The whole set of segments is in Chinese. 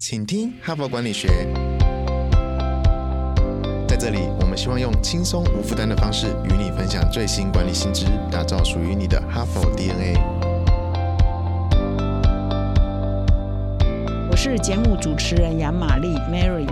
请听哈佛管理学。在这里，我们希望用轻松无负担的方式与你分享最新管理新知，打造属于你的哈佛 DNA。我是节目主持人杨玛丽 Mary。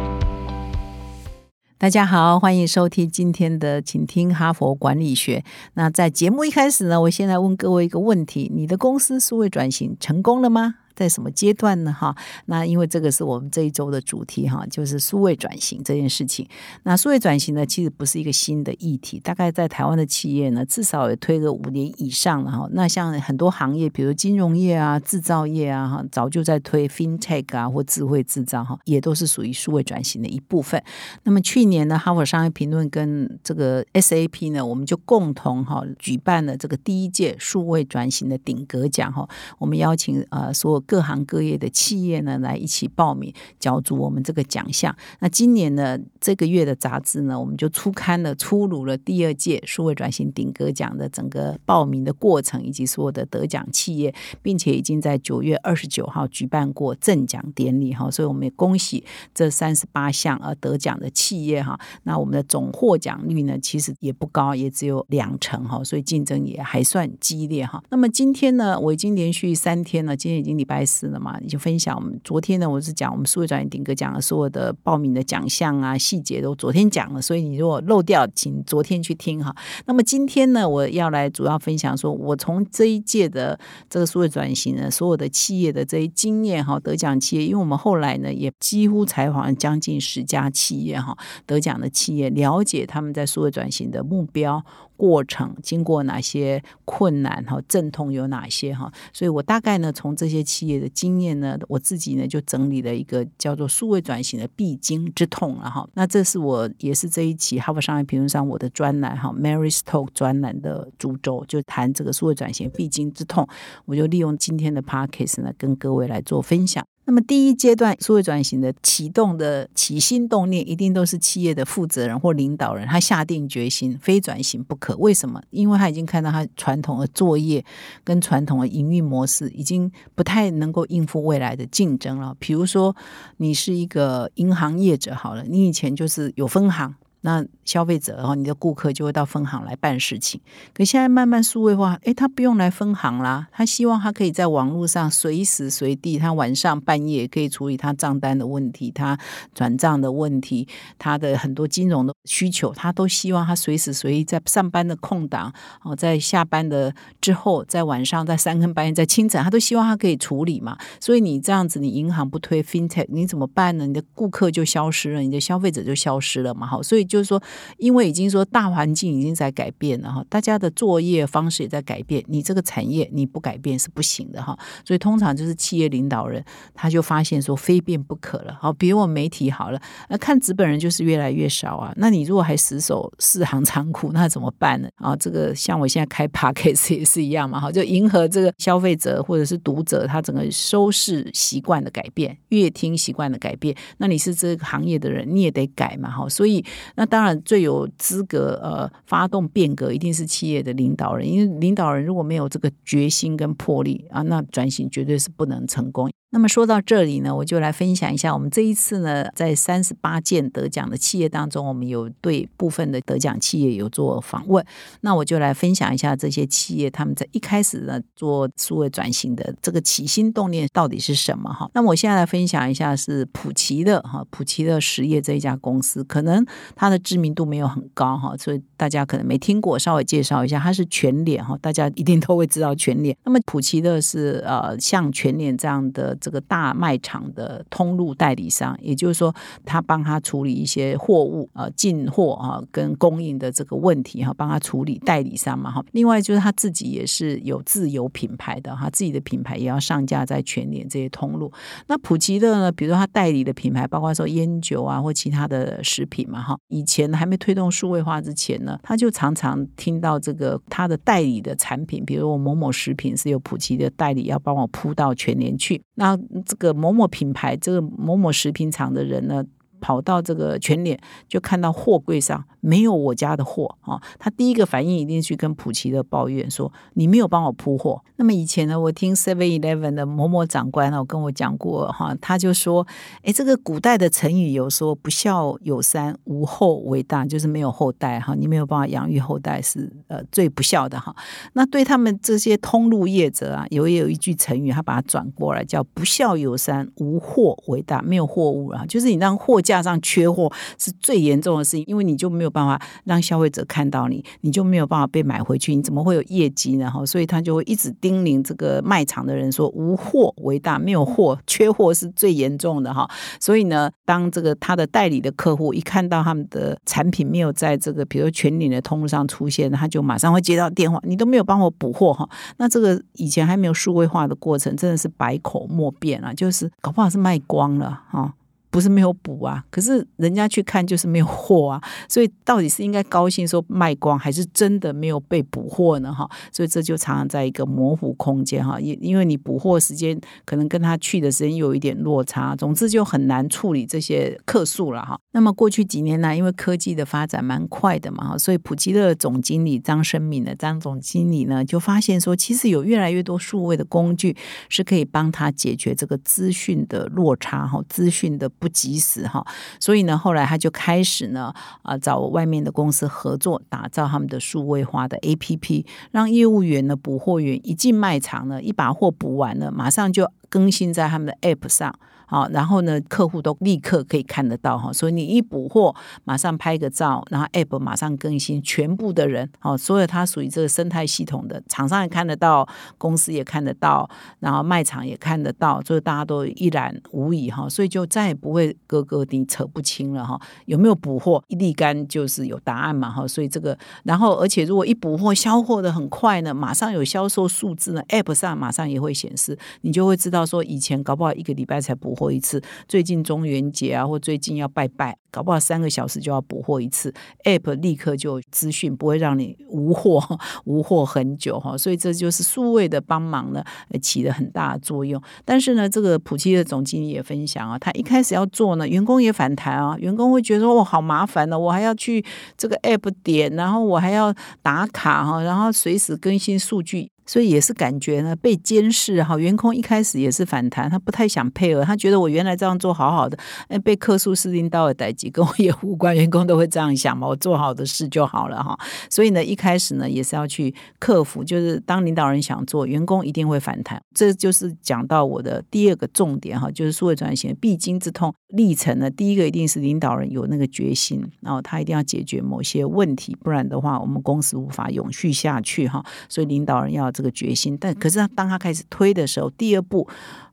大家好，欢迎收听今天的，请听哈佛管理学。那在节目一开始呢，我先来问各位一个问题：你的公司数位转型成功了吗？在什么阶段呢？哈，那因为这个是我们这一周的主题哈，就是数位转型这件事情。那数位转型呢，其实不是一个新的议题，大概在台湾的企业呢，至少也推个五年以上了哈。那像很多行业，比如金融业啊、制造业啊，哈，早就在推 FinTech 啊或智慧制造哈，也都是属于数位转型的一部分。那么去年呢，哈佛商业评论跟这个 SAP 呢，我们就共同哈举办了这个第一届数位转型的顶格奖哈，我们邀请呃所有。各行各业的企业呢，来一起报名角逐我们这个奖项。那今年呢，这个月的杂志呢，我们就出刊了，出炉了第二届数位转型顶格奖的整个报名的过程，以及所有的得奖企业，并且已经在九月二十九号举办过赠奖典礼哈。所以我们也恭喜这三十八项而得奖的企业哈。那我们的总获奖率呢，其实也不高，也只有两成哈，所以竞争也还算激烈哈。那么今天呢，我已经连续三天了，今天已经礼拜。开始了嘛？你就分享我们昨天呢，我是讲我们数位转型顶格奖的所有的报名的奖项啊，细节都昨天讲了，所以你如果漏掉，请昨天去听哈。那么今天呢，我要来主要分享，说我从这一届的这个数位转型呢，所有的企业的这些经验哈，得奖企业，因为我们后来呢也几乎采访将近十家企业哈，得奖的企业，了解他们在数位转型的目标。过程经过哪些困难哈？阵痛有哪些哈？所以我大概呢，从这些企业的经验呢，我自己呢就整理了一个叫做数位转型的必经之痛了哈。那这是我也是这一期《哈佛商业评论》上我的专栏哈，Mary's Talk 专栏的主轴，就谈这个数位转型必经之痛。我就利用今天的 p a c k a g e 呢，跟各位来做分享。那么第一阶段数位转型的启动的起心动念，一定都是企业的负责人或领导人，他下定决心非转型不可。为什么？因为他已经看到他传统的作业跟传统的营运模式已经不太能够应付未来的竞争了。比如说，你是一个银行业者，好了，你以前就是有分行。那消费者然后你的顾客就会到分行来办事情，可现在慢慢数位化，诶，他不用来分行啦，他希望他可以在网络上随时随地，他晚上半夜可以处理他账单的问题，他转账的问题，他的很多金融的需求，他都希望他随时随地在上班的空档，哦，在下班的之后，在晚上，在三更半夜，在清晨，他都希望他可以处理嘛。所以你这样子，你银行不推 FinTech，你怎么办呢？你的顾客就消失了，你的消费者就消失了嘛。好，所以就。是说，因为已经说大环境已经在改变了哈，大家的作业方式也在改变，你这个产业你不改变是不行的哈。所以通常就是企业领导人他就发现说非变不可了。好，比如我媒体好了，那看纸本人就是越来越少啊。那你如果还死守四行仓库，那怎么办呢？啊，这个像我现在开 p a c k a g e 也是一样嘛，哈，就迎合这个消费者或者是读者他整个收视习惯的改变，阅听习惯的改变。那你是这个行业的人，你也得改嘛，哈。所以那。当然，最有资格呃发动变革，一定是企业的领导人，因为领导人如果没有这个决心跟魄力啊，那转型绝对是不能成功。那么说到这里呢，我就来分享一下，我们这一次呢，在三十八件得奖的企业当中，我们有对部分的得奖企业有做访问。那我就来分享一下这些企业他们在一开始呢做数位转型的这个起心动念到底是什么哈。那么我现在来分享一下是普奇的哈，普奇的实业这一家公司，可能它的知名度没有很高哈，所以大家可能没听过，稍微介绍一下，它是全脸哈，大家一定都会知道全脸。那么普奇的是呃像全脸这样的。这个大卖场的通路代理商，也就是说，他帮他处理一些货物呃进货啊跟供应的这个问题哈，帮他处理代理商嘛哈。另外就是他自己也是有自有品牌的哈，自己的品牌也要上架在全脸这些通路。那普吉的呢，比如说他代理的品牌，包括说烟酒啊或其他的食品嘛哈。以前还没推动数位化之前呢，他就常常听到这个他的代理的产品，比如我某某食品是有普及的代理要帮我铺到全年去，那。这个某某品牌，这个某某食品厂的人呢？跑到这个全脸，就看到货柜上没有我家的货啊，他第一个反应一定去跟普奇的抱怨说你没有帮我铺货。那么以前呢，我听 Seven Eleven 的某某长官呢跟我讲过哈，他就说，哎，这个古代的成语有说不孝有三，无后为大，就是没有后代哈，你没有办法养育后代是呃最不孝的哈。那对他们这些通路业者啊，有也有一句成语，他把它转过来叫不孝有三，无货为大，没有货物啊，就是你让货架加上缺货是最严重的事情，因为你就没有办法让消费者看到你，你就没有办法被买回去，你怎么会有业绩呢？哈，所以他就会一直叮咛这个卖场的人说，无货为大，没有货，缺货是最严重的哈。所以呢，当这个他的代理的客户一看到他们的产品没有在这个比如全领的通路上出现，他就马上会接到电话，你都没有帮我补货哈。那这个以前还没有数位化的过程，真的是百口莫辩啊，就是搞不好是卖光了哈。不是没有补啊，可是人家去看就是没有货啊，所以到底是应该高兴说卖光，还是真的没有被补货呢？哈，所以这就常常在一个模糊空间哈，因因为你补货时间可能跟他去的时间有一点落差，总之就很难处理这些客诉了哈。那么过去几年呢，因为科技的发展蛮快的嘛哈，所以普吉乐总经理张生敏的张总经理呢，就发现说，其实有越来越多数位的工具是可以帮他解决这个资讯的落差哈，资讯的。不及时哈，所以呢，后来他就开始呢啊找外面的公司合作，打造他们的数位化的 APP，让业务员呢补货员一进卖场呢，一把货补完了，马上就更新在他们的 App 上。好，然后呢，客户都立刻可以看得到哈，所以你一补货，马上拍个照，然后 app 马上更新，全部的人，哦，所有它属于这个生态系统的厂商也看得到，公司也看得到，然后卖场也看得到，所以大家都一览无遗哈，所以就再也不会哥哥你扯不清了哈，有没有补货一立竿就是有答案嘛哈，所以这个，然后而且如果一补货销货的很快呢，马上有销售数字呢，app 上马上也会显示，你就会知道说以前搞不好一个礼拜才补。活一次，最近中元节啊，或最近要拜拜，搞不好三个小时就要补货一次，App 立刻就资讯，不会让你无货 无货很久哈。所以这就是数位的帮忙呢，起了很大的作用。但是呢，这个普奇的总经理也分享啊，他一开始要做呢，员工也反弹啊，员工会觉得说，我好麻烦呢，我还要去这个 App 点，然后我还要打卡哈，然后随时更新数据。所以也是感觉呢被监视哈，员工一开始也是反弹，他不太想配合，他觉得我原来这样做好好的，哎，被客诉是领导的代跟我也无关，员工都会这样想嘛，我做好的事就好了哈。所以呢，一开始呢也是要去克服，就是当领导人想做，员工一定会反弹。这就是讲到我的第二个重点哈，就是数位转型必经之痛历程呢。第一个一定是领导人有那个决心，然后他一定要解决某些问题，不然的话，我们公司无法永续下去哈。所以领导人要。这个决心，但可是当他开始推的时候，第二步。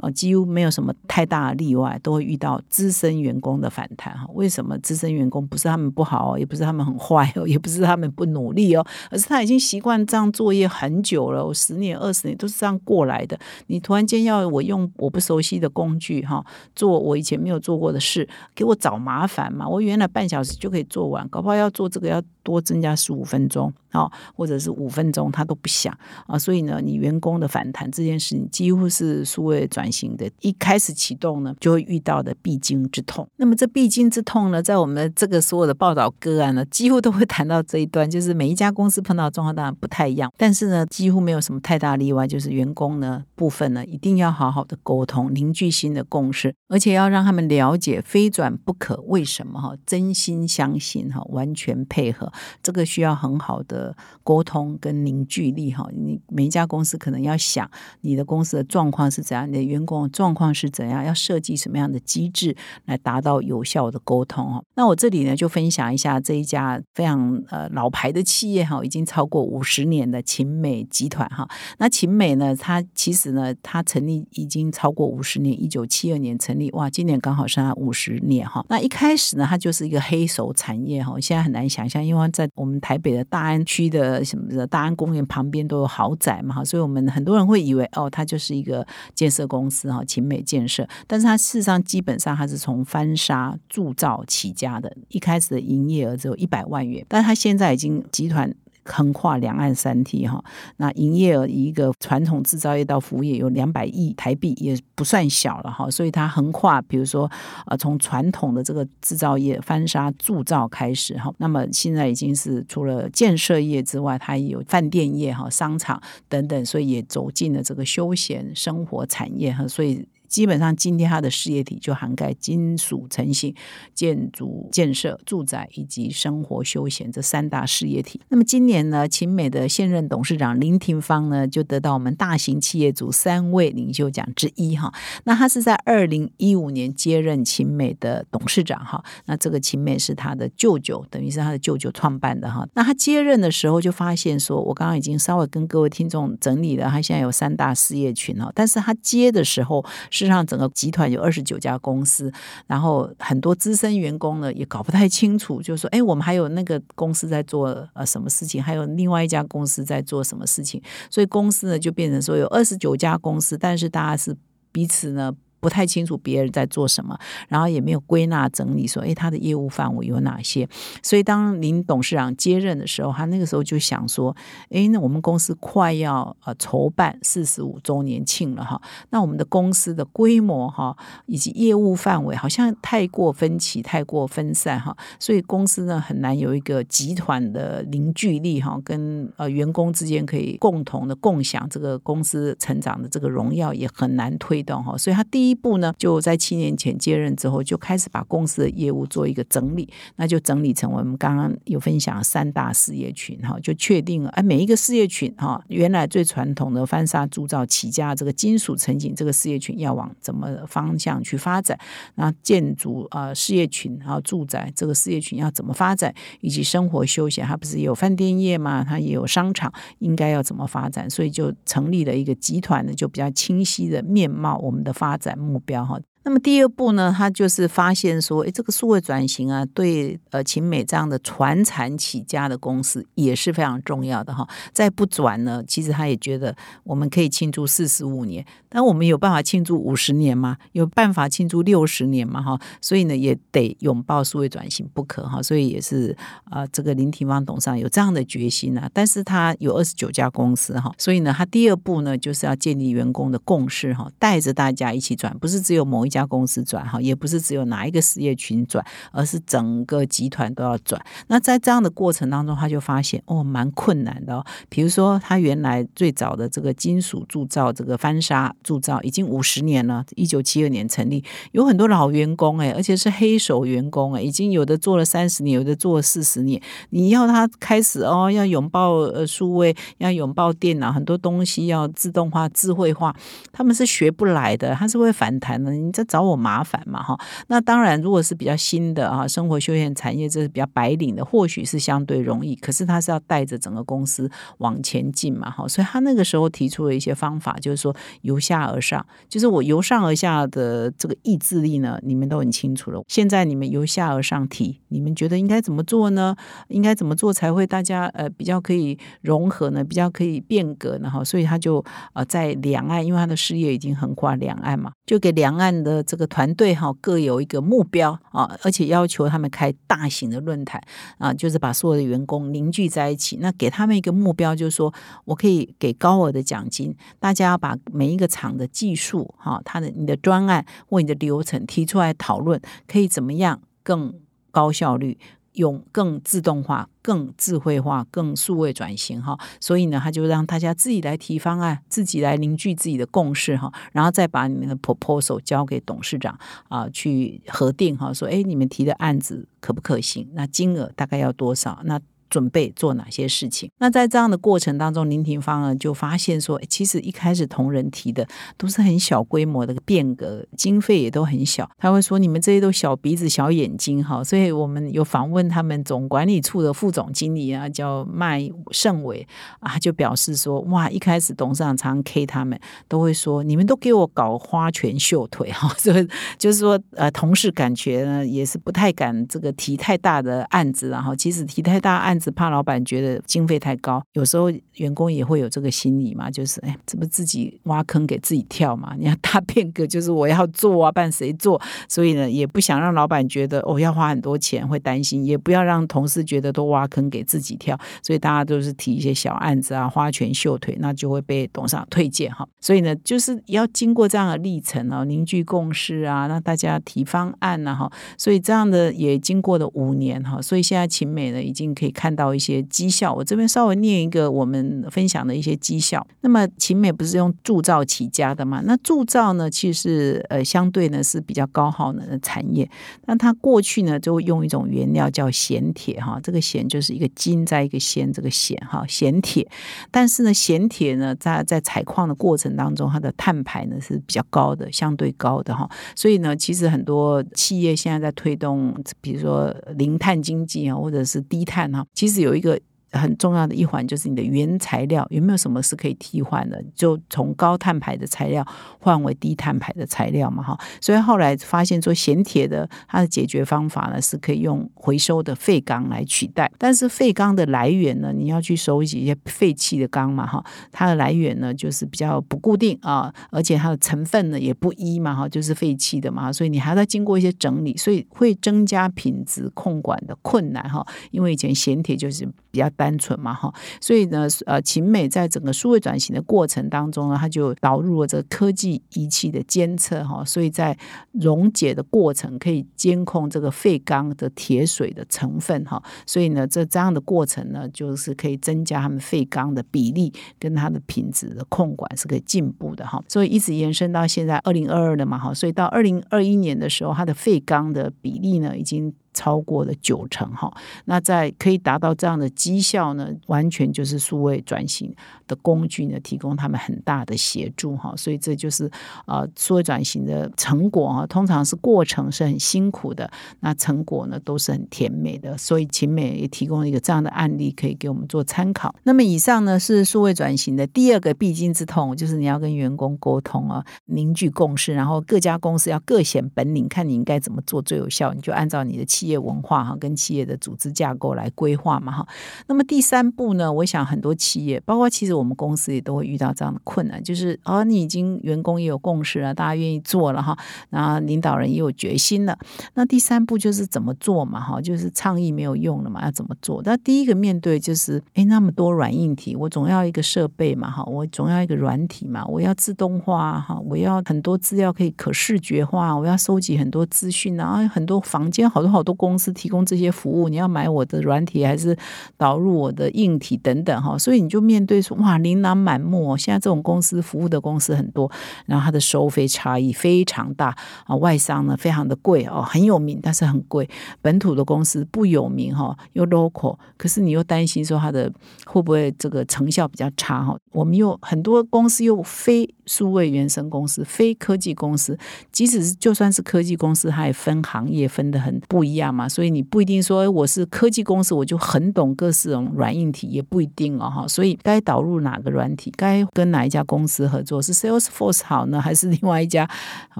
呃，几乎没有什么太大的例外，都会遇到资深员工的反弹哈。为什么资深员工不是他们不好，也不是他们很坏哦，也不是他们不努力哦，而是他已经习惯这样作业很久了，我十年、二十年都是这样过来的。你突然间要我用我不熟悉的工具哈，做我以前没有做我的事，给我找麻烦嘛？我原来半小时就可以做完，搞不好要做这个要多增加十五分钟啊，或者是五分钟，他都不想啊。所以呢，你员工的反弹这件事情，几乎是数位转。型的，一开始启动呢，就会遇到的必经之痛。那么这必经之痛呢，在我们这个所有的报道个案呢，几乎都会谈到这一段，就是每一家公司碰到的状况当然不太一样，但是呢，几乎没有什么太大例外，就是员工呢部分呢，一定要好好的沟通，凝聚新的共识，而且要让他们了解非转不可，为什么哈？真心相信哈，完全配合，这个需要很好的沟通跟凝聚力哈。你每一家公司可能要想你的公司的状况是怎样你的。员工状况是怎样？要设计什么样的机制来达到有效的沟通？哦，那我这里呢就分享一下这一家非常呃老牌的企业哈，已经超过五十年的秦美集团哈。那秦美呢，它其实呢，它成立已经超过五十年，一九七二年成立，哇，今年刚好是它五十年哈。那一开始呢，它就是一个黑手产业哈，现在很难想象，因为在我们台北的大安区的什么的大安公园旁边都有豪宅嘛哈，所以我们很多人会以为哦，它就是一个建设公。司哈，秦美建设，但是它事实上基本上它是从翻砂铸造起家的，一开始的营业额只有一百万元，但是它现在已经集团。横跨两岸三地哈。那营业额一个传统制造业到服务业有两百亿台币，也不算小了哈。所以它横跨，比如说呃，从传统的这个制造业翻砂铸造开始哈，那么现在已经是除了建设业之外，它也有饭店业哈、商场等等，所以也走进了这个休闲生活产业哈，所以。基本上，今天它的事业体就涵盖金属成型、建筑建设、住宅以及生活休闲这三大事业体。那么今年呢，秦美的现任董事长林廷芳呢，就得到我们大型企业组三位领袖奖之一哈。那他是在二零一五年接任秦美的董事长哈。那这个秦美是他的舅舅，等于是他的舅舅创办的哈。那他接任的时候就发现说，我刚刚已经稍微跟各位听众整理了，他现在有三大事业群哈。但是他接的时候。事实上，整个集团有二十九家公司，然后很多资深员工呢也搞不太清楚，就是说，哎，我们还有那个公司在做呃什么事情，还有另外一家公司在做什么事情，所以公司呢就变成说有二十九家公司，但是大家是彼此呢。不太清楚别人在做什么，然后也没有归纳整理说，哎，他的业务范围有哪些？所以当林董事长接任的时候，他那个时候就想说，哎，那我们公司快要呃筹办四十五周年庆了哈，那我们的公司的规模哈以及业务范围好像太过分歧、太过分散哈，所以公司呢很难有一个集团的凝聚力哈，跟呃员工之间可以共同的共享这个公司成长的这个荣耀，也很难推动哈，所以他第一。第一步呢，就在七年前接任之后，就开始把公司的业务做一个整理，那就整理成我们刚刚有分享三大事业群哈，就确定了哎，每一个事业群哈，原来最传统的翻砂铸造起家这个金属成景这个事业群要往怎么方向去发展，那建筑啊事业群，然后住宅这个事业群要怎么发展，以及生活休闲，它不是有饭店业嘛，它也有商场，应该要怎么发展，所以就成立了一个集团呢，就比较清晰的面貌，我们的发展。目标哈。那么第二步呢，他就是发现说，哎，这个数位转型啊，对呃秦美这样的传产起家的公司也是非常重要的哈。再不转呢，其实他也觉得我们可以庆祝四十五年，但我们有办法庆祝五十年吗？有办法庆祝六十年吗？哈，所以呢，也得拥抱数位转型不可哈。所以也是啊，这个林廷芳董事长有这样的决心啊。但是他有二十九家公司哈，所以呢，他第二步呢，就是要建立员工的共识哈，带着大家一起转，不是只有某一家。公司转哈，也不是只有哪一个事业群转，而是整个集团都要转。那在这样的过程当中，他就发现哦，蛮困难的。比如说，他原来最早的这个金属铸造，这个翻砂铸造已经五十年了，一九七二年成立，有很多老员工哎，而且是黑手员工哎，已经有的做了三十年，有的做了四十年。你要他开始哦，要拥抱呃数位，要拥抱电脑，很多东西要自动化、智慧化，他们是学不来的，他是会反弹的。你在找我麻烦嘛哈？那当然，如果是比较新的啊，生活休闲产业，这是比较白领的，或许是相对容易。可是他是要带着整个公司往前进嘛哈？所以他那个时候提出了一些方法，就是说由下而上，就是我由上而下的这个意志力呢，你们都很清楚了。现在你们由下而上提，你们觉得应该怎么做呢？应该怎么做才会大家呃比较可以融合呢？比较可以变革呢？哈？所以他就呃在两岸，因为他的事业已经横跨两岸嘛，就给两岸的。的这个团队哈各有一个目标啊，而且要求他们开大型的论坛啊，就是把所有的员工凝聚在一起。那给他们一个目标，就是说我可以给高额的奖金，大家要把每一个厂的技术哈，他的你的专案或你的流程提出来讨论，可以怎么样更高效率。用更自动化、更智慧化、更数位转型哈，所以呢，他就让大家自己来提方案，自己来凝聚自己的共识哈，然后再把你们的 proposal 交给董事长啊去核定哈，说哎，你们提的案子可不可行？那金额大概要多少？那准备做哪些事情？那在这样的过程当中，林廷芳呢就发现说，其实一开始同仁提的都是很小规模的变革，经费也都很小。他会说：“你们这些都小鼻子小眼睛哈。”所以我们有访问他们总管理处的副总经理啊，叫麦盛伟啊，就表示说：“哇，一开始董事长常 K 他们，都会说你们都给我搞花拳绣腿哈。”所以就是说，呃，同事感觉呢也是不太敢这个提太大的案子，然后其实提太大案。只，怕老板觉得经费太高，有时候员工也会有这个心理嘛，就是哎，这不自己挖坑给自己跳嘛？你要大变革，就是我要做啊，办谁做？所以呢，也不想让老板觉得哦要花很多钱，会担心，也不要让同事觉得都挖坑给自己跳，所以大家都是提一些小案子啊，花拳绣腿，那就会被董事长推荐哈。所以呢，就是要经过这样的历程哦，凝聚共识啊，那大家提方案呐哈，所以这样的也经过了五年哈，所以现在秦美呢已经可以看看到一些绩效。我这边稍微念一个我们分享的一些绩效。那么秦美不是用铸造起家的嘛？那铸造呢，其实呃相对呢是比较高耗能的产业。那它过去呢就用一种原料叫咸铁哈，这个咸就是一个金在一个咸，这个咸哈咸铁。但是呢咸铁呢在在采矿的过程当中，它的碳排呢是比较高的，相对高的哈。所以呢，其实很多企业现在在推动，比如说零碳经济啊，或者是低碳哈，其实有一个。很重要的一环就是你的原材料有没有什么是可以替换的？就从高碳排的材料换为低碳排的材料嘛，哈。所以后来发现说咸铁的它的解决方法呢，是可以用回收的废钢来取代。但是废钢的来源呢，你要去收集一些废弃的钢嘛，哈，它的来源呢就是比较不固定啊，而且它的成分呢也不一嘛，哈，就是废弃的嘛，所以你还要再经过一些整理，所以会增加品质控管的困难哈。因为以前咸铁就是比较单纯嘛哈，所以呢，呃，秦美在整个数位转型的过程当中呢，它就导入了这科技仪器的监测哈，所以在溶解的过程可以监控这个废钢的铁水的成分哈，所以呢，这这样的过程呢，就是可以增加他们废钢的比例跟它的品质的控管是可以进步的哈，所以一直延伸到现在二零二二的嘛哈，所以到二零二一年的时候，它的废钢的比例呢已经。超过了九成哈，那在可以达到这样的绩效呢，完全就是数位转型的工具呢，提供他们很大的协助哈，所以这就是呃数位转型的成果哈。通常是过程是很辛苦的，那成果呢都是很甜美的，所以秦美也提供了一个这样的案例，可以给我们做参考。那么以上呢是数位转型的第二个必经之痛，就是你要跟员工沟通啊，凝聚共识，然后各家公司要各显本领，看你应该怎么做最有效，你就按照你的企业文化哈，跟企业的组织架构来规划嘛哈。那么第三步呢，我想很多企业，包括其实我们公司也都会遇到这样的困难，就是啊，你已经员工也有共识了，大家愿意做了哈，然后领导人也有决心了。那第三步就是怎么做嘛哈，就是倡议没有用了嘛，要怎么做？那第一个面对就是哎，那么多软硬体，我总要一个设备嘛哈，我总要一个软体嘛，我要自动化哈，我要很多资料可以可视觉化，我要收集很多资讯啊，很多房间好多好多。公司提供这些服务，你要买我的软体还是导入我的硬体等等哈，所以你就面对说哇，琳琅满目。现在这种公司服务的公司很多，然后它的收费差异非常大啊，外商呢非常的贵哦，很有名但是很贵，本土的公司不有名哈，又 local，可是你又担心说它的会不会这个成效比较差哈？我们又很多公司又非数位原生公司，非科技公司，即使是就算是科技公司，它也分行业分的很不一样。嘛，所以你不一定说我是科技公司，我就很懂各式种软硬体，也不一定哦哈。所以该导入哪个软体，该跟哪一家公司合作，是 Salesforce 好呢，还是另外一家，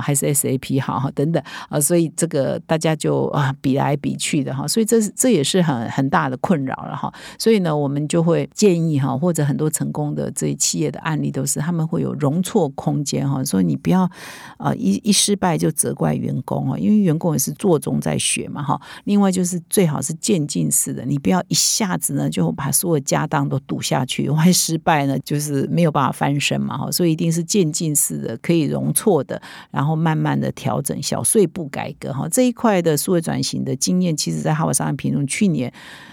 还是 SAP 好？等等啊，所以这个大家就啊比来比去的哈，所以这是这也是很很大的困扰了哈。所以呢，我们就会建议哈，或者很多成功的这些企业的案例都是他们会有容错空间哈，所以你不要啊一一失败就责怪员工哦，因为员工也是做中在学嘛哈。另外就是最好是渐进式的，你不要一下子呢就把所有家当都赌下去，万一失败呢，就是没有办法翻身嘛哈。所以一定是渐进式的，可以容错的，然后慢慢的调整，小碎步改革哈。这一块的数位转型的经验，其实在《哈佛商业评论》去年。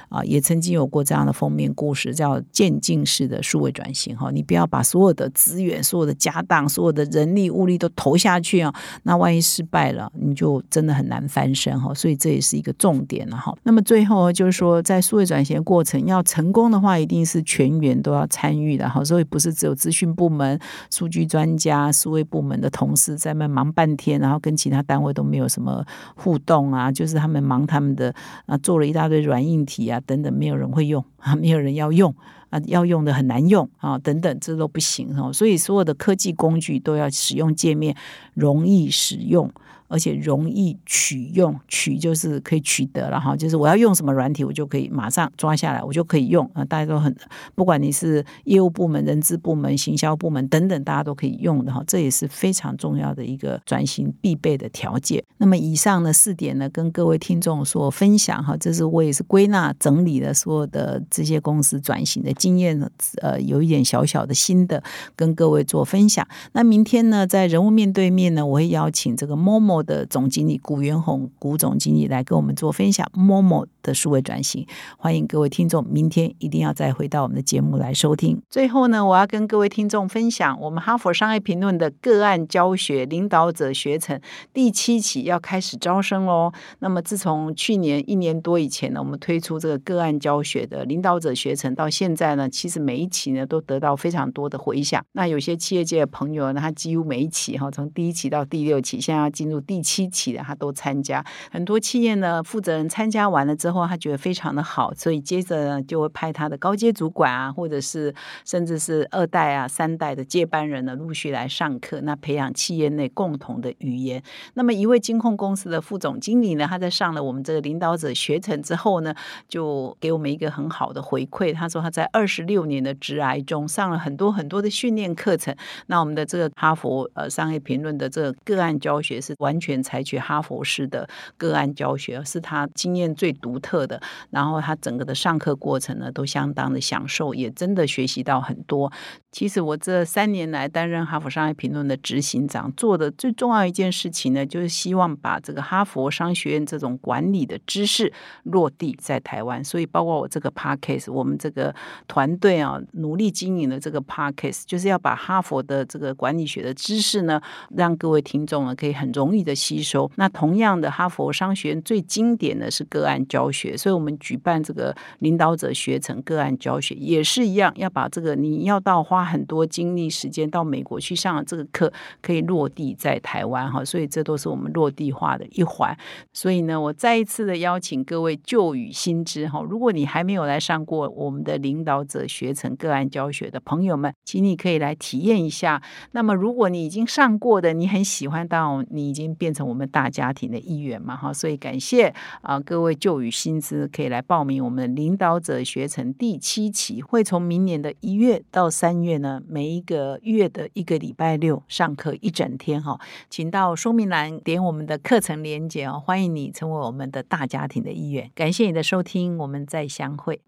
啊，也曾经有过这样的封面故事，叫渐进式的数位转型哈。你不要把所有的资源、所有的家当、所有的人力物力都投下去啊，那万一失败了，你就真的很难翻身哈。所以这是一个重点了哈。那么最后就是说，在数位转型过程要成功的话，一定是全员都要参与的哈。所以不是只有资讯部门、数据专家、数位部门的同事在那忙半天，然后跟其他单位都没有什么互动啊，就是他们忙他们的啊，做了一大堆软硬体啊。等等，没有人会用啊，没有人要用啊，要用的很难用啊，等等，这都不行哦。所以所有的科技工具都要使用界面容易使用。而且容易取用，取就是可以取得了哈，就是我要用什么软体，我就可以马上抓下来，我就可以用啊。大家都很，不管你是业务部门、人资部门、行销部门等等，大家都可以用的哈。这也是非常重要的一个转型必备的条件。那么以上呢四点呢，跟各位听众所分享哈，这是我也是归纳整理了所有的这些公司转型的经验，呃，有一点小小的心得跟各位做分享。那明天呢，在人物面对面呢，我会邀请这个 Momo 的总经理古元宏古总经理来跟我们做分享 Momo 的数位转型。欢迎各位听众明天一定要再回到我们的节目来收听。最后呢，我要跟各位听众分享，我们哈佛商业评论的个案教学领导者学程第七期要开始招生喽。那么自从去年一年多以前呢，我们推出这个个案教学的领导者学程，到现在呢，其实每一期呢都得到非常多的回响。那有些企业界的朋友呢，他几乎每一期哈，从第一期到第六期，现在要进入第七期的，他都参加。很多企业呢，负责人参加完了之后，他觉得非常的好，所以接着呢就会派他的高阶主管啊，或者是甚至是二代啊、三代的接班人呢，陆续来上课，那培养企业内共同的语言。那么一位金控公司的副总经理呢，他在上了我们这个领导者学程之后呢，就给我们一个很好的回馈。他说他在二十六年的职涯中上了很多很多的训练课程。那我们的这个哈佛呃商业评论的这个个案教学是完全采取哈佛式的个案教学，是他经验最独特的。然后他整个的上课过程呢，都相当的享受，也真的学习到很多。其实我这三年来担任哈佛商业评论的执行长，做的最重要一件事情呢，就是希望把这个哈佛商学院这种管理的知识落地在台湾。所以，包括我这个 podcast，我们这个团队啊，努力经营的这个 podcast，就是要把哈佛的这个管理学的知识呢，让各位听众呢可以很容易的吸收。那同样的，哈佛商学院最经典的是个案教学，所以我们举办这个领导者学成个案教学也是一样，要把这个你要到花很多精力时间到美国去上这个课，可以落地在台湾哈，所以这都是我们落地化的一环。所以呢，我再一次的邀请各位旧与新知哈，如果你还没有来上过我们的领导者学成个案教学的朋友们，请你可以来体验一下。那么，如果你已经上过的，你很喜欢，到你已经变成我们大家庭的一员嘛哈，所以感谢啊各位旧与新知可以来报名我们领导者学成第七期，会从明年的一月到三月呢，每一个月的一个礼拜六上课一整天哈，请到说明栏点我们的课程连接哦，欢迎你成为我们的大家庭的一员。感谢你的收听，我们再相会。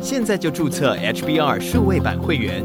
现在就注册 HBR 数位版会员，